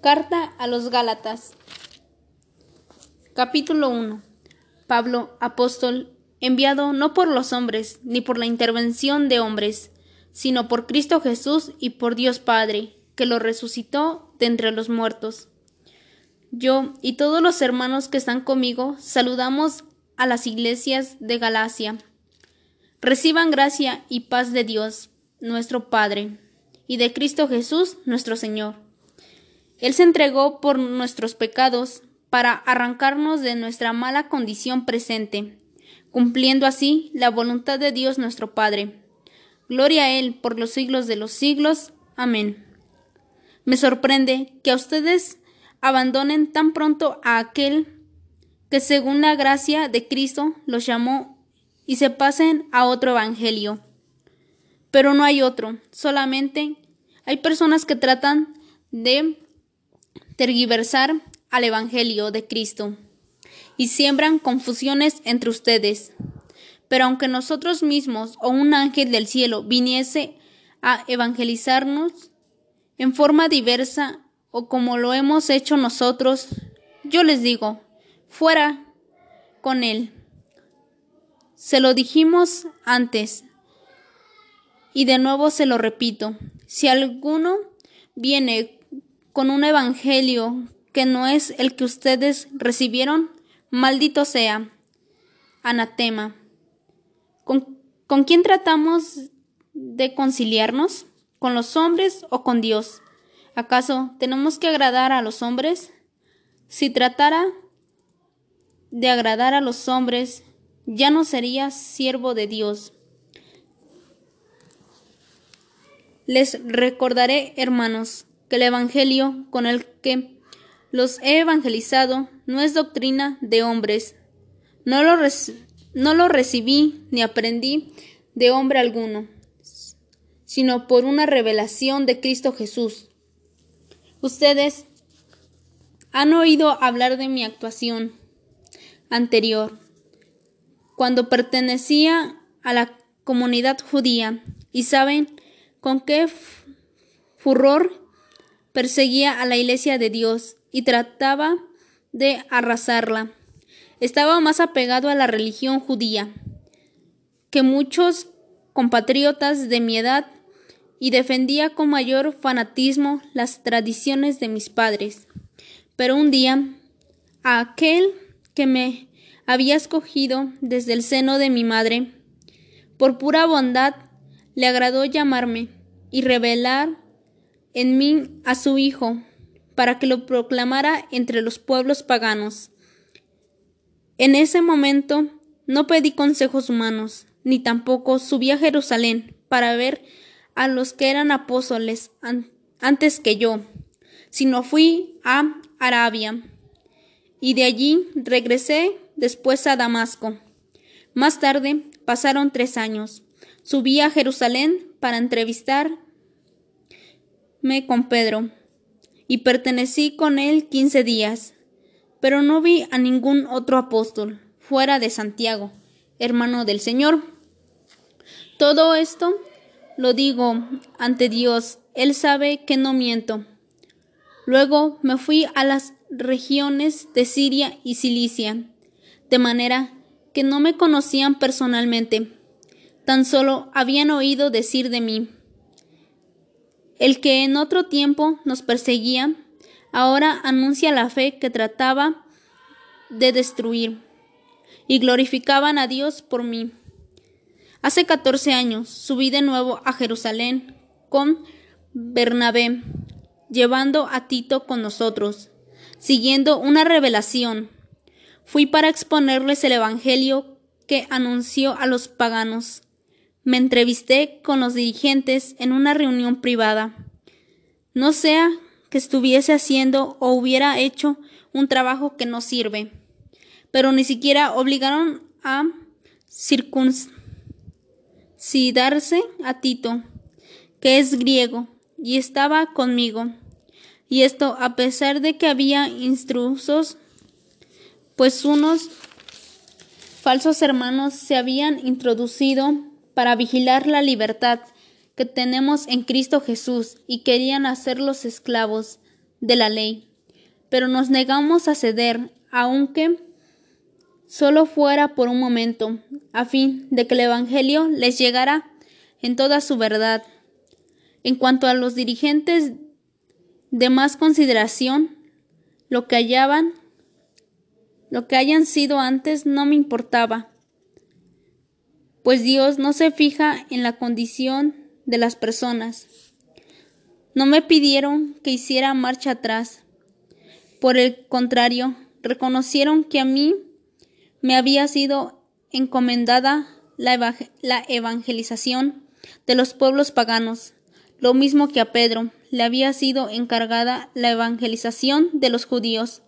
Carta a los Gálatas. Capítulo 1. Pablo, apóstol, enviado no por los hombres, ni por la intervención de hombres, sino por Cristo Jesús y por Dios Padre, que lo resucitó de entre los muertos. Yo y todos los hermanos que están conmigo saludamos a las iglesias de Galacia. Reciban gracia y paz de Dios, nuestro Padre, y de Cristo Jesús, nuestro Señor. Él se entregó por nuestros pecados para arrancarnos de nuestra mala condición presente, cumpliendo así la voluntad de Dios nuestro Padre. Gloria a Él por los siglos de los siglos. Amén. Me sorprende que a ustedes abandonen tan pronto a aquel que según la gracia de Cristo los llamó y se pasen a otro evangelio. Pero no hay otro, solamente hay personas que tratan de tergiversar al evangelio de Cristo y siembran confusiones entre ustedes. Pero aunque nosotros mismos o un ángel del cielo viniese a evangelizarnos en forma diversa o como lo hemos hecho nosotros, yo les digo, fuera con él. Se lo dijimos antes y de nuevo se lo repito. Si alguno viene con un evangelio que no es el que ustedes recibieron, maldito sea. Anatema. ¿Con, ¿Con quién tratamos de conciliarnos? ¿Con los hombres o con Dios? ¿Acaso tenemos que agradar a los hombres? Si tratara de agradar a los hombres, ya no sería siervo de Dios. Les recordaré, hermanos, que el Evangelio con el que los he evangelizado no es doctrina de hombres. No lo, no lo recibí ni aprendí de hombre alguno, sino por una revelación de Cristo Jesús. Ustedes han oído hablar de mi actuación anterior, cuando pertenecía a la comunidad judía, y saben con qué furor perseguía a la iglesia de Dios y trataba de arrasarla. Estaba más apegado a la religión judía que muchos compatriotas de mi edad y defendía con mayor fanatismo las tradiciones de mis padres. Pero un día, a aquel que me había escogido desde el seno de mi madre, por pura bondad, le agradó llamarme y revelar en mí a su Hijo, para que lo proclamara entre los pueblos paganos. En ese momento no pedí consejos humanos, ni tampoco subí a Jerusalén para ver a los que eran apóstoles antes que yo, sino fui a Arabia, y de allí regresé después a Damasco. Más tarde pasaron tres años. Subí a Jerusalén para entrevistarme con Pedro, y pertenecí con él quince días, pero no vi a ningún otro apóstol fuera de Santiago, hermano del Señor. Todo esto lo digo ante Dios, Él sabe que no miento. Luego me fui a las regiones de Siria y Cilicia, de manera que no me conocían personalmente, tan solo habían oído decir de mí. El que en otro tiempo nos perseguía, ahora anuncia la fe que trataba de destruir, y glorificaban a Dios por mí. Hace catorce años subí de nuevo a Jerusalén con Bernabé, llevando a Tito con nosotros, siguiendo una revelación. Fui para exponerles el Evangelio que anunció a los paganos. Me entrevisté con los dirigentes en una reunión privada. No sea que estuviese haciendo o hubiera hecho un trabajo que no sirve, pero ni siquiera obligaron a circuncidar darse a Tito, que es griego, y estaba conmigo. Y esto a pesar de que había intrusos, pues unos falsos hermanos se habían introducido para vigilar la libertad que tenemos en Cristo Jesús y querían hacerlos esclavos de la ley, pero nos negamos a ceder, aunque solo fuera por un momento, a fin de que el Evangelio les llegara en toda su verdad. En cuanto a los dirigentes de más consideración, lo que hallaban, lo que hayan sido antes no me importaba, pues Dios no se fija en la condición de las personas. No me pidieron que hiciera marcha atrás. Por el contrario, reconocieron que a mí me había sido encomendada la, evangelización de los pueblos paganos, lo mismo que a Pedro le había sido encargada la evangelización de los judíos.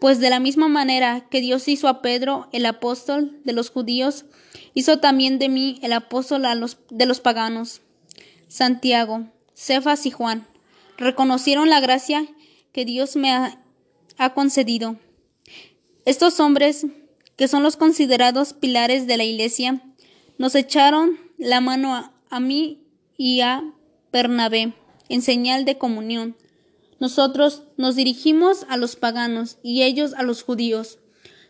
Pues de la misma manera que Dios hizo a Pedro el apóstol de los judíos, hizo también de mí el apóstol de los paganos. Santiago, Cefas y Juan reconocieron la gracia que Dios me ha, concedido. Estos hombres, que son los considerados pilares de la Iglesia, nos echaron la mano a, a mí y a Bernabé en señal de comunión. Nosotros nos dirigimos a los paganos y ellos a los judíos.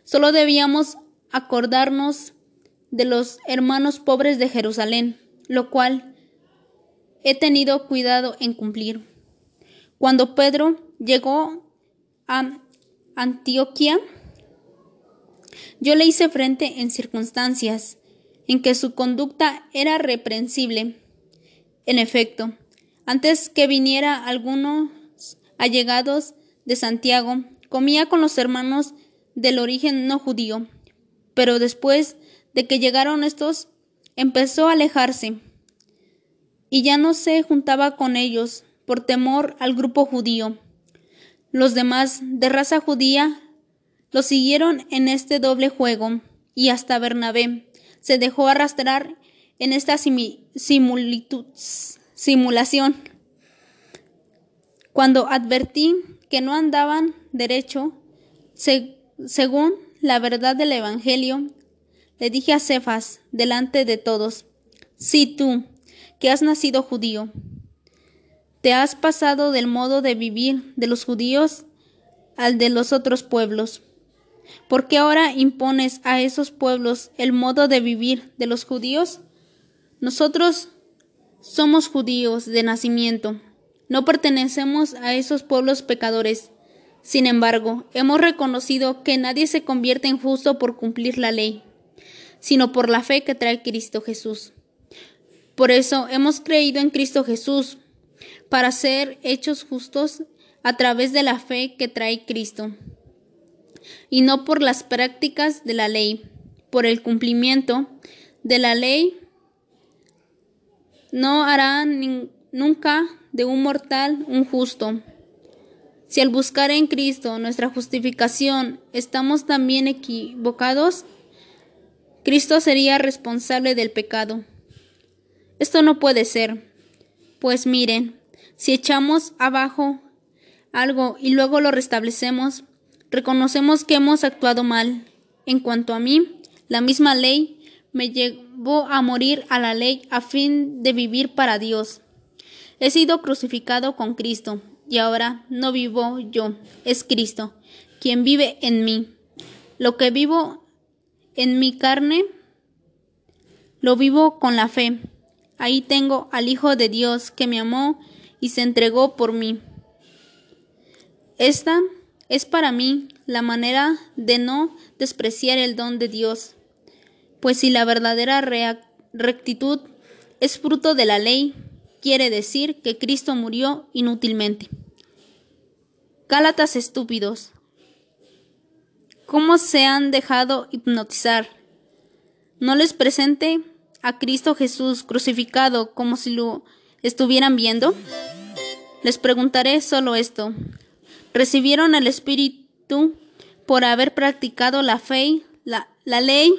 Solo debíamos acordarnos de los hermanos pobres de Jerusalén, lo cual he tenido cuidado en cumplir. Cuando Pedro llegó a Antioquía, yo le hice frente en circunstancias en que su conducta era reprensible. En efecto, antes que viniera algunos allegados de Santiago, comía con los hermanos del origen no judío, pero después de que llegaron estos, empezó a alejarse y ya no se juntaba con ellos por temor al grupo judío. Los demás de raza judía lo siguieron en este doble juego y hasta Bernabé se dejó arrastrar en esta simulación. Cuando advertí que no andaban derecho, según la verdad del Evangelio, le dije a Cefas delante de todos, si tú, que has nacido judío. Te has pasado del modo de vivir de los judíos al de los otros pueblos. ¿Por qué ahora impones a esos pueblos el modo de vivir de los judíos? Nosotros somos judíos de nacimiento, no pertenecemos a esos pueblos pecadores. Sin embargo, hemos reconocido que nadie se convierte en justo por cumplir la ley, sino por la fe que trae Cristo Jesús. Por eso hemos creído en Cristo Jesús, para ser hechos justos a través de la fe que trae Cristo, y no por las prácticas de la ley. Por el cumplimiento de la ley no hará nunca de un mortal un justo. Si al buscar en Cristo nuestra justificación estamos también equivocados, Cristo sería responsable del pecado. Esto no puede ser. Pues miren, si echamos abajo algo y luego lo restablecemos, reconocemos que hemos actuado mal. En cuanto a mí, la misma ley me llevó a morir a la ley a fin de vivir para Dios. He sido crucificado con Cristo, y ahora no vivo yo, es Cristo, quien vive en mí. Lo que vivo en mi carne, lo vivo con la fe Ahí tengo al Hijo de Dios que me amó y se entregó por mí. Esta es para mí la manera de no despreciar el don de Dios, pues si la verdadera rectitud es fruto de la ley, quiere decir que Cristo murió inútilmente. Gálatas estúpidos. ¿Cómo se han dejado hipnotizar? No les presente a Cristo Jesús crucificado como si lo estuvieran viendo? Les preguntaré solo esto. ¿Recibieron el Espíritu por haber practicado la fe, la, la ley,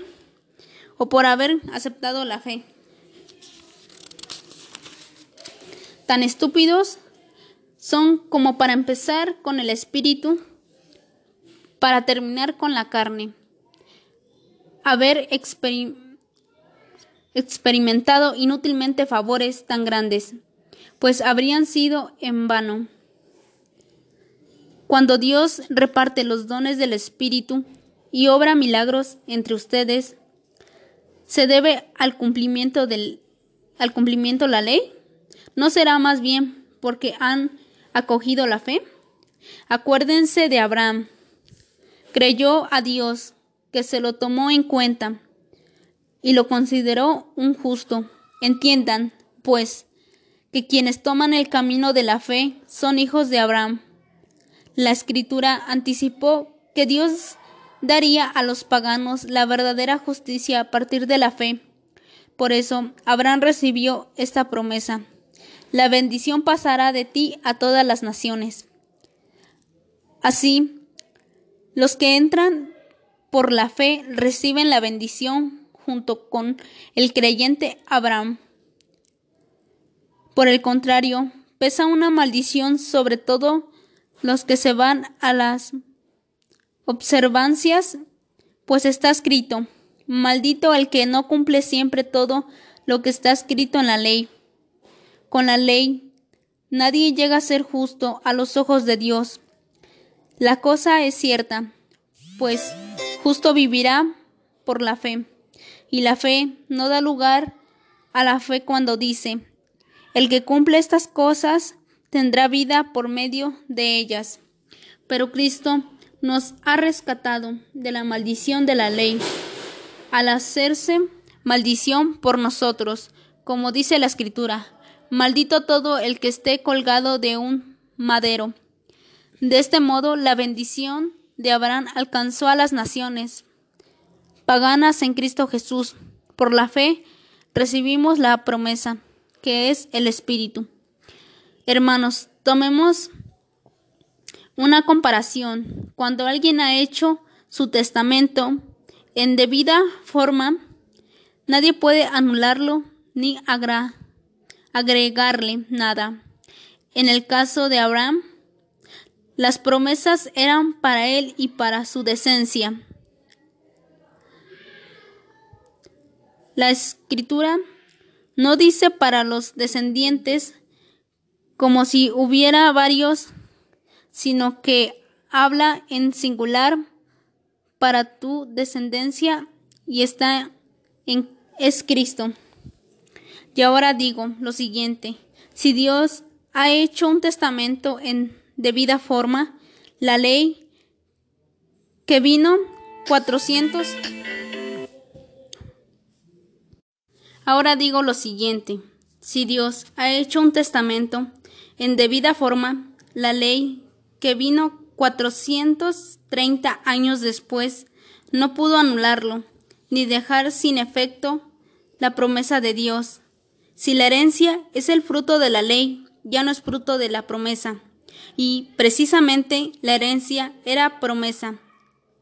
o por haber aceptado la fe? Tan estúpidos son como para empezar con el Espíritu, para terminar con la carne. Haber experimentado inútilmente favores tan grandes, pues habrían sido en vano. Cuando Dios reparte los dones del Espíritu y obra milagros entre ustedes, ¿se debe al cumplimiento del al cumplimiento la ley? ¿No será más bien porque han acogido la fe? Acuérdense de Abraham. Creyó a Dios, que se lo tomó en cuenta y lo consideró un justo. Entiendan, pues, que quienes toman el camino de la fe son hijos de Abraham. La escritura anticipó que Dios daría a los paganos la verdadera justicia a partir de la fe. Por eso Abraham recibió esta promesa. La bendición pasará de ti a todas las naciones. Así, los que entran por la fe reciben la bendición junto con el creyente Abraham. Por el contrario, pesa una maldición sobre todo los que se van a las observancias, pues está escrito, maldito el que no cumple siempre todo lo que está escrito en la ley. Con la ley, nadie llega a ser justo a los ojos de Dios. La cosa es cierta, pues justo vivirá por la fe, y la fe no da lugar a la fe cuando dice, el que cumple estas cosas tendrá vida por medio de ellas. Pero Cristo nos ha rescatado de la maldición de la ley, al hacerse maldición por nosotros, como dice la Escritura, maldito todo el que esté colgado de un madero. De este modo, la bendición de Abraham alcanzó a las naciones paganas en Cristo Jesús. Por la fe recibimos la promesa que es el Espíritu. Hermanos, tomemos una comparación. Cuando alguien ha hecho su testamento en debida forma, nadie puede anularlo ni agregarle nada. En el caso de Abraham, las promesas eran para él y para su decencia. La escritura no dice para los descendientes como si hubiera varios, sino que habla en singular para tu descendencia y está en es Cristo. Y ahora digo lo siguiente, si Dios ha hecho un testamento en debida forma, la ley que vino 400 Ahora digo lo siguiente. Si Dios ha hecho un testamento en debida forma, la ley que vino 430 años después no pudo anularlo, ni dejar sin efecto la promesa de Dios. Si la herencia es el fruto de la ley, ya no es fruto de la promesa. Y precisamente la herencia era promesa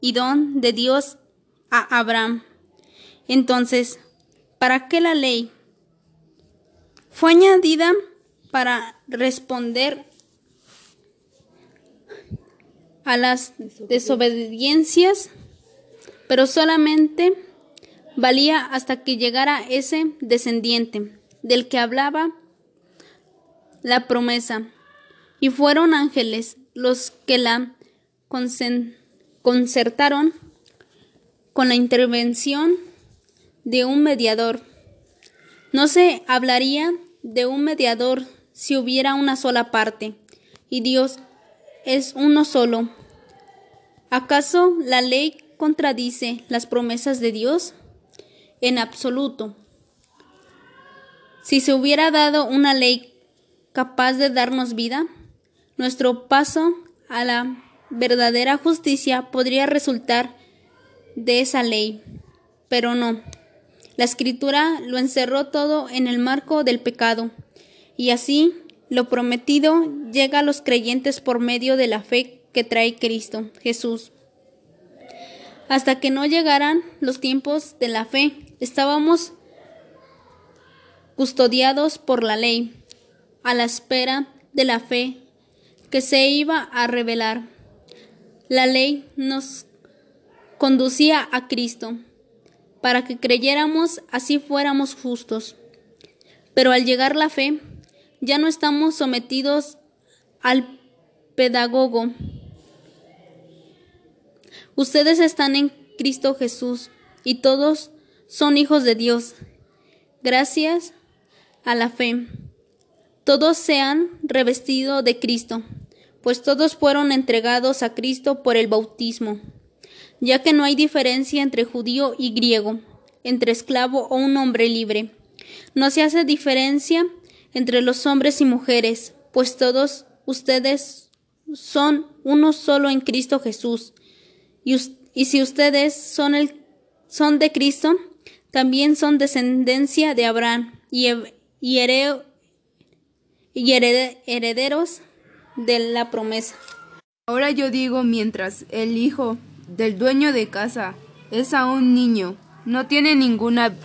y don de Dios a Abraham. Entonces, ¿Para qué la ley? Fue añadida para responder a las desobediencias, pero solamente valía hasta que llegara ese descendiente del que hablaba la promesa. Y fueron ángeles los que la concertaron con la intervención de un mediador. No se hablaría de un mediador si hubiera una sola parte, y Dios es uno solo. ¿Acaso la ley contradice las promesas de Dios? En absoluto. Si se hubiera dado una ley capaz de darnos vida, nuestro paso a la verdadera justicia podría resultar de esa ley, pero no. La escritura lo encerró todo en el marco del pecado, y así lo prometido llega a los creyentes por medio de la fe que trae Cristo Jesús. Hasta que no llegaran los tiempos de la fe, estábamos custodiados por la ley, a la espera de la fe que se iba a revelar. La ley nos conducía a Cristo para que creyéramos así fuéramos justos. Pero al llegar la fe, ya no estamos sometidos al pedagogo Ustedes están en Cristo Jesús y todos son hijos de Dios. Gracias a la fe. Todos se han revestido de Cristo, pues todos fueron entregados a Cristo por el bautismo, ya que no hay diferencia entre judío y griego, entre esclavo o un hombre libre. No se hace diferencia entre los hombres y mujeres, pues todos ustedes son uno solo en Cristo Jesús. Y, si ustedes son, de Cristo, también son descendencia de Abraham y, y, y herederos de la promesa. Ahora yo digo, mientras el hijo del dueño de casa es aún niño, no tiene ninguna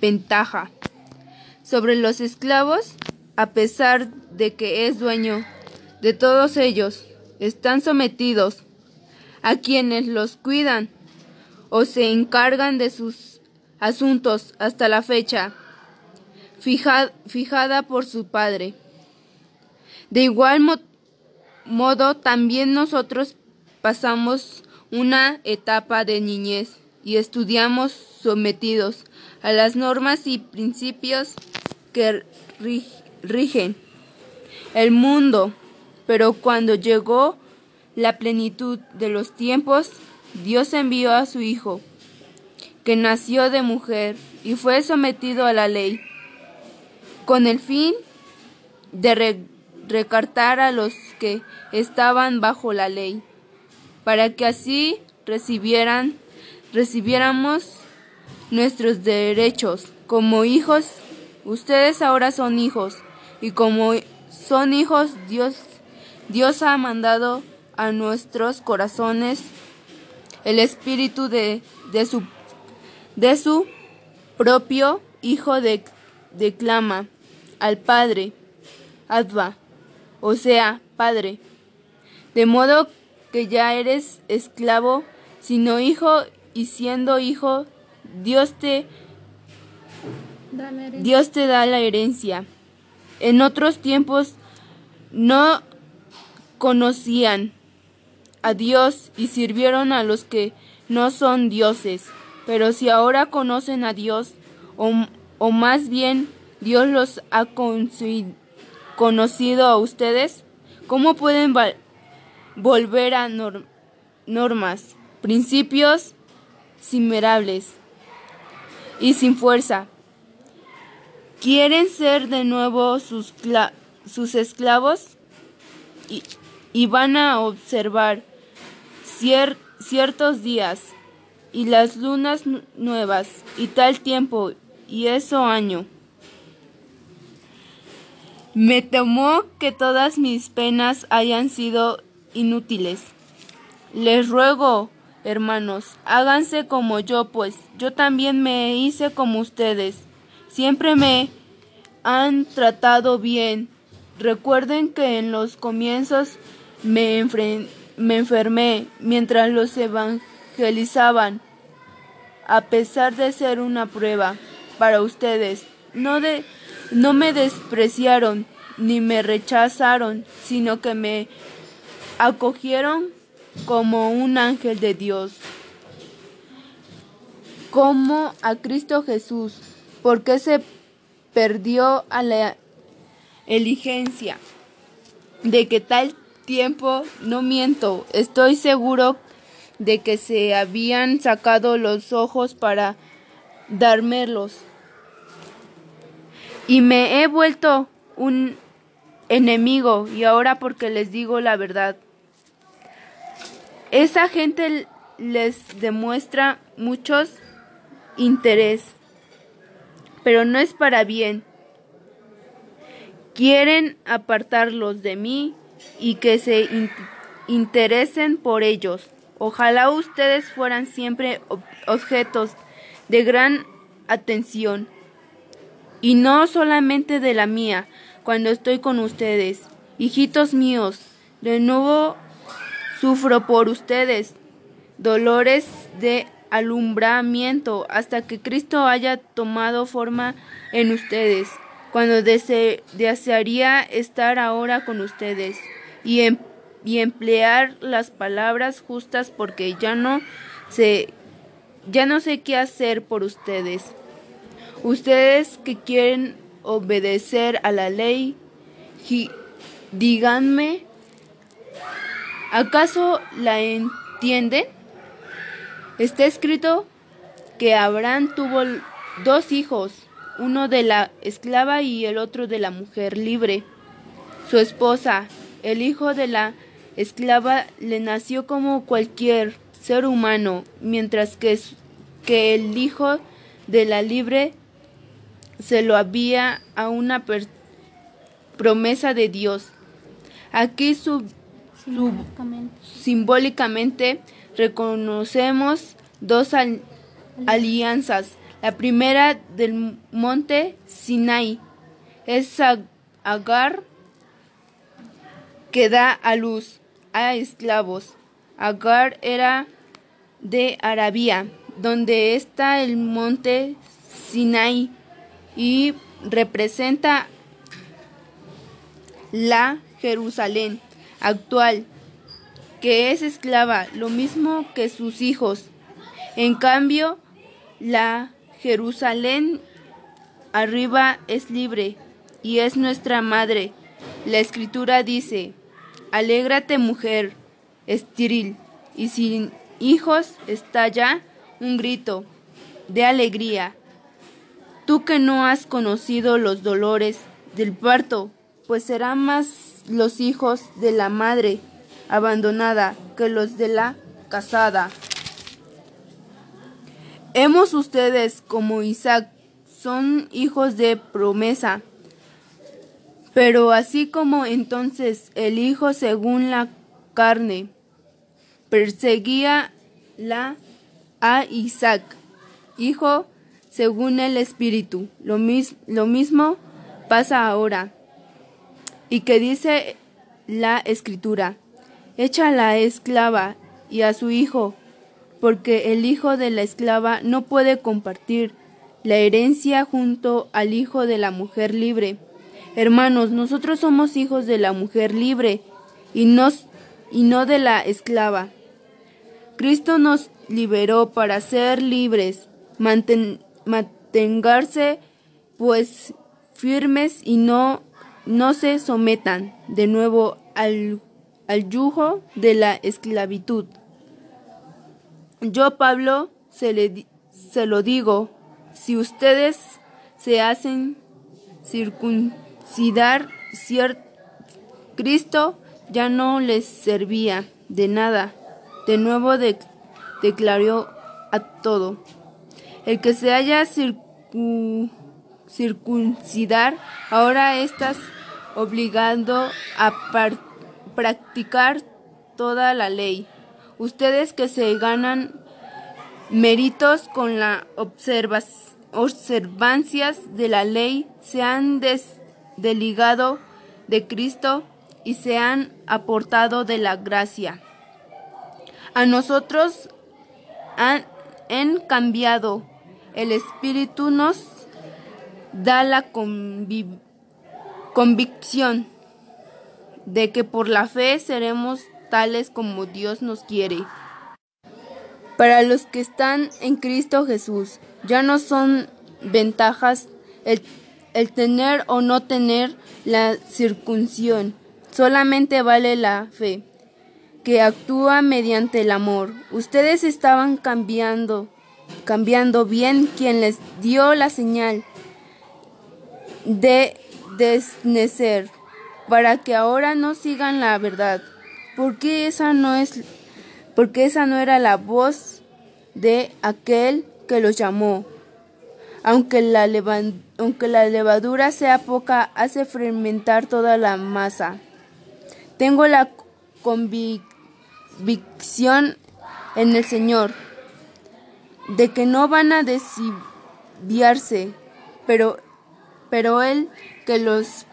ventaja sobre los esclavos, a pesar de que es dueño de todos ellos, están sometidos a quienes los cuidan o se encargan de sus asuntos hasta la fecha fijada por su padre. De igual modo, también nosotros pasamos una etapa de niñez y estudiamos sometidos a las normas y principios que rigen el mundo. Pero cuando llegó la plenitud de los tiempos, Dios envió a su Hijo, que nació de mujer y fue sometido a la ley, con el fin de recartar a los que estaban bajo la ley, para que así recibieran, recibiéramos nuestros derechos como hijos. Ustedes ahora son hijos, y como son hijos, Dios, Dios ha mandado a nuestros corazones el espíritu de, de, su, de su propio Hijo de, declama al Padre, Adva, o sea, Padre, de modo que ya eres esclavo, sino hijo, y siendo hijo, Dios te, Dios te da la herencia. En otros tiempos no conocían a Dios y sirvieron a los que no son dioses. Pero si ahora conocen a Dios, o, más bien Dios los ha conocido a ustedes, ¿cómo pueden volver a normas, principios simerables y sin fuerza? ¿Quieren ser de nuevo sus, esclavos? Y van a observar ciertos días y las lunas nuevas y tal tiempo y eso año. Me temo que todas mis penas hayan sido inútiles. Les ruego, hermanos, háganse como yo, pues yo también me hice como ustedes. Siempre me han tratado bien. Recuerden que en los comienzos me me enfermé mientras los evangelizaban, a pesar de ser una prueba para ustedes. No, de, no me despreciaron ni me rechazaron, sino que me acogieron como un ángel de Dios, como a Cristo Jesús, porque se perdió a la eligencia de que tal tiempo, no miento, estoy seguro de que se habían sacado los ojos para dármelos. Y me he vuelto un enemigo y ahora porque les digo la verdad. Esa gente les demuestra muchos interés, pero no es para bien. Quieren apartarlos de mí y que se interesen por ellos. Ojalá ustedes fueran siempre objetos de gran atención y no solamente de la mía cuando estoy con ustedes. Hijitos míos, de nuevo sufro por ustedes dolores de alumbramiento hasta que Cristo haya tomado forma en ustedes, cuando desearía estar ahora con ustedes y, y emplear las palabras justas porque ya no sé ya no sé qué hacer por ustedes. Ustedes que quieren obedecer a la ley, díganme, ¿acaso la entienden? Está escrito que Abraham tuvo dos hijos, uno de la esclava y el otro de la mujer libre. Su esposa, el hijo de la esclava, le nació como cualquier ser humano, mientras que, que el hijo de la libre se lo había a una promesa de Dios. Aquí simbólicamente. reconocemos dos alianzas. La primera del monte Sinai es Agar que da a luz a esclavos. Agar era de Arabia, donde está el monte Sinai y representa la Jerusalén actual, que es esclava, lo mismo que sus hijos. En cambio, la Jerusalén arriba es libre y es nuestra madre. La escritura dice, Alégrate mujer, estéril y sin hijos estalla un grito de alegría. Tú que no has conocido los dolores del parto, pues serán más los hijos de la madre abandonada que los de la casada. Hemos ustedes como Isaac son hijos de promesa, pero así como entonces el hijo según la carne perseguía la a Isaac, hijo según el espíritu, lo, lo mismo pasa ahora. Y que dice la escritura, echa a la esclava y a su hijo porque el hijo de la esclava no puede compartir la herencia junto al hijo de la mujer libre. Hermanos, nosotros somos hijos de la mujer libre y, nos, y no de la esclava. Cristo nos liberó para ser libres. Mantengarse pues firmes y no, no se sometan de nuevo al, al yugo de la esclavitud. Yo, Pablo, se, le, se lo digo, si ustedes se hacen circuncidar, Cristo ya no les servía de nada. De nuevo declaró a todo. El que se haya circuncidar, ahora estás obligando a practicar toda la ley. Ustedes que se ganan méritos con las observancias de la ley se han desligado de Cristo y se han aportado de la gracia. A nosotros han cambiado. El Espíritu nos da la convicción de que por la fe seremos tales como Dios nos quiere. Para los que están en Cristo Jesús, ya no son ventajas el, tener o no tener la circuncisión, solamente vale la fe, que actúa mediante el amor. Ustedes estaban cambiando, cambiando bien quien les dio la señal de desnecer, para que ahora no sigan la verdad porque esa no es porque esa no era la voz de aquel que los llamó. Aunque la, aunque la levadura sea poca, hace fermentar toda la masa. Tengo la convicción en el Señor de que no van a desviarse, pero, pero Él que los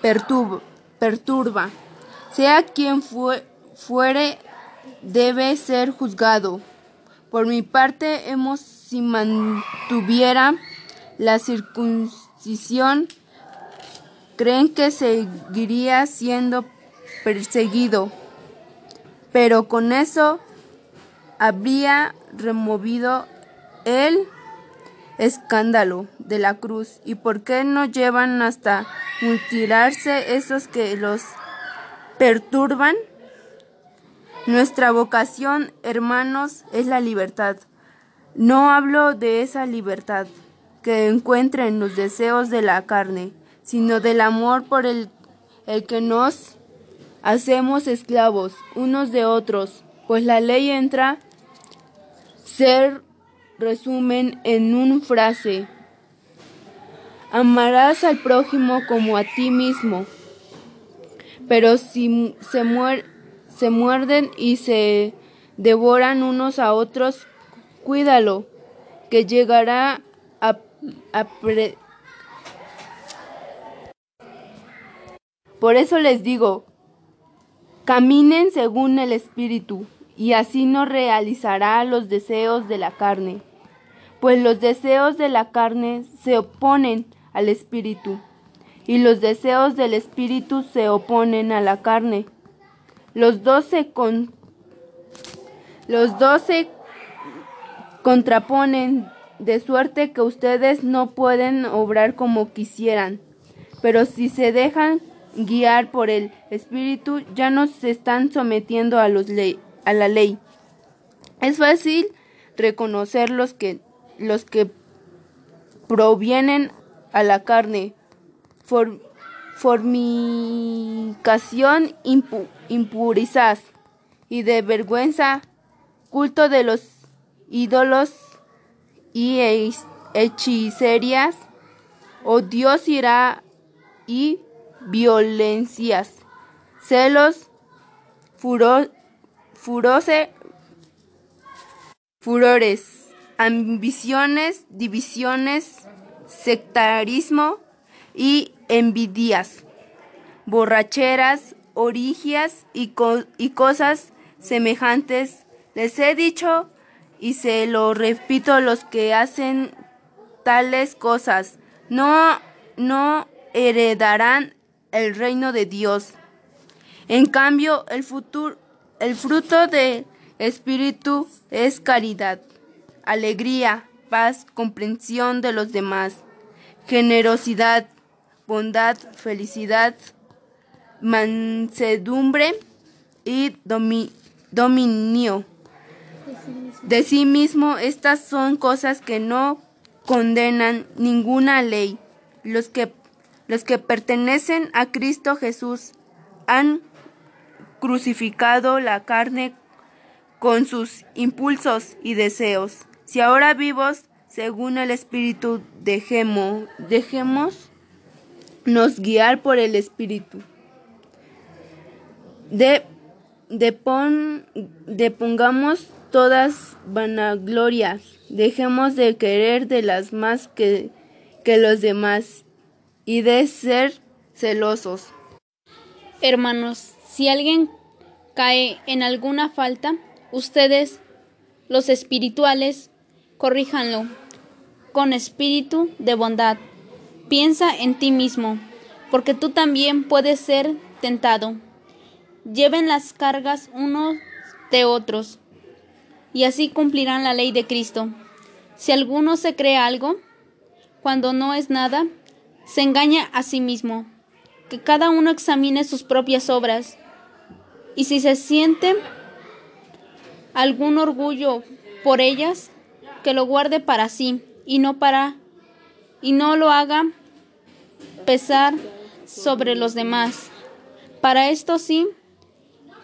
perturba sea quien fuere, debe ser juzgado. Por mi parte, hemos, si mantuviera la circuncisión, creen que seguiría siendo perseguido pero con eso habría removido el escándalo de la cruz. ¿Y por qué no llevan hasta mutilarse esos que los perturban? Nuestra vocación, hermanos, es la libertad. No hablo de esa libertad que encuentren los deseos de la carne, sino del amor por el, el que nos hacemos esclavos unos de otros, pues la ley entra ser resumen en una frase. Amarás al prójimo como a ti mismo. Pero si se, muerden y se devoran unos a otros, cuídalo, que llegará a Por eso les digo, caminen según el Espíritu, y así no realizará los deseos de la carne pues los deseos de la carne se oponen al espíritu y los deseos del espíritu se oponen a la carne. Los dos se, los dos se contraponen de suerte que ustedes no pueden obrar como quisieran. Pero si se dejan guiar por el espíritu, ya no se están sometiendo a, los a la ley. Es fácil reconocer los que los que provienen a la carne, formicación, impurizas y de vergüenza, culto de los ídolos y hechicerías, o Dios irá y violencias, celos, furor, furores ambiciones, divisiones, sectarismo y envidias, borracheras, origias y, y cosas semejantes. Les he dicho y se lo repito los que hacen tales cosas no no heredarán el reino de Dios. En cambio, el futuro el fruto del espíritu es caridad, alegría, paz, comprensión de los demás, generosidad, bondad, felicidad, mansedumbre y dominio. De sí mismo, estas son cosas que no condenan ninguna ley. Los que, los que pertenecen a Cristo Jesús han crucificado la carne con sus impulsos y deseos. Si ahora vivos según el Espíritu, dejemos, dejemos nos guiar por el Espíritu. De, de, pon, pongamos todas vanaglorias, dejemos de querer de las más que, que los demás y de ser celosos. Hermanos, si alguien cae en alguna falta, ustedes, los espirituales, corríjanlo con espíritu de bondad. Piensa en ti mismo, porque tú también puedes ser tentado. Lleven las cargas unos de otros, y así cumplirán la ley de Cristo. Si alguno se cree algo, cuando no es nada, se engaña a sí mismo. Que cada uno examine sus propias obras, y si se siente algún orgullo por ellas, que lo guarde para sí y no para y no lo haga pesar sobre los demás. Para esto sí,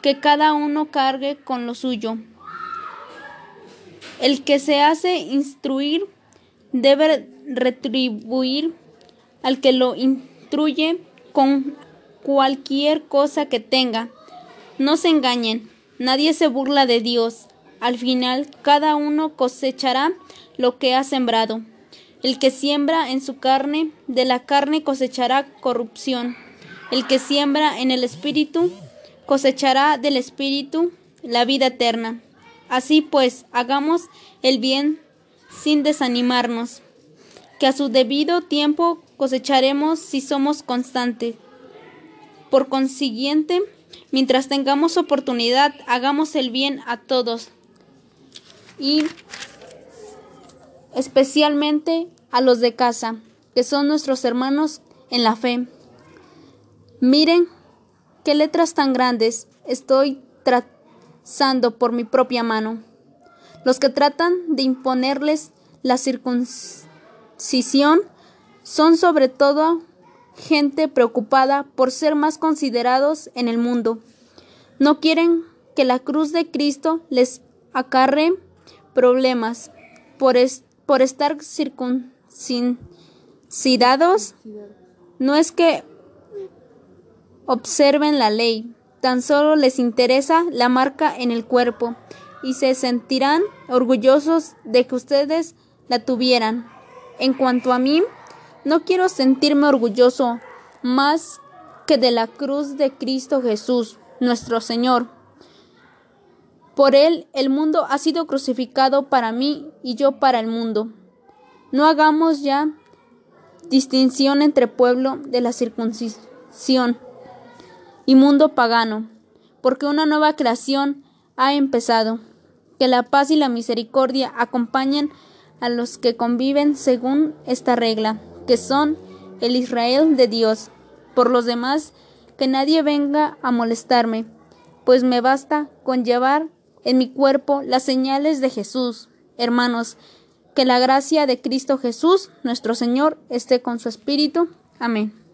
que cada uno cargue con lo suyo. El que se hace instruir debe retribuir al que lo instruye con cualquier cosa que tenga. No se engañen, nadie se burla de Dios. Al final, cada uno cosechará lo que ha sembrado. El que siembra en su carne, de la carne cosechará corrupción. El que siembra en el Espíritu, cosechará del Espíritu la vida eterna. Así pues, hagamos el bien sin desanimarnos, que a su debido tiempo cosecharemos si somos constantes. Por consiguiente, Mientras tengamos oportunidad, hagamos el bien a todos y especialmente a los de casa, que son nuestros hermanos en la fe. Miren qué letras tan grandes estoy trazando por mi propia mano. Los que tratan de imponerles la circuncisión son sobre todo gente preocupada por ser más considerados en el mundo. No quieren que la cruz de Cristo les acarre problemas por, por estar circuncidados. No es que observen la ley, tan solo les interesa la marca en el cuerpo y se sentirán orgullosos de que ustedes la tuvieran. En cuanto a mí, no quiero sentirme orgulloso más que de la cruz de Cristo Jesús, nuestro Señor. Por Él el mundo ha sido crucificado para mí y yo para el mundo. No hagamos ya distinción entre pueblo de la circuncisión y mundo pagano, porque una nueva creación ha empezado. Que la paz y la misericordia acompañen a los que conviven según esta regla, que son el Israel de Dios. Por los demás, que nadie venga a molestarme, pues me basta con llevar en mi cuerpo las señales de Jesús. Hermanos, que la gracia de Cristo Jesús, nuestro Señor, esté con su espíritu. Amén.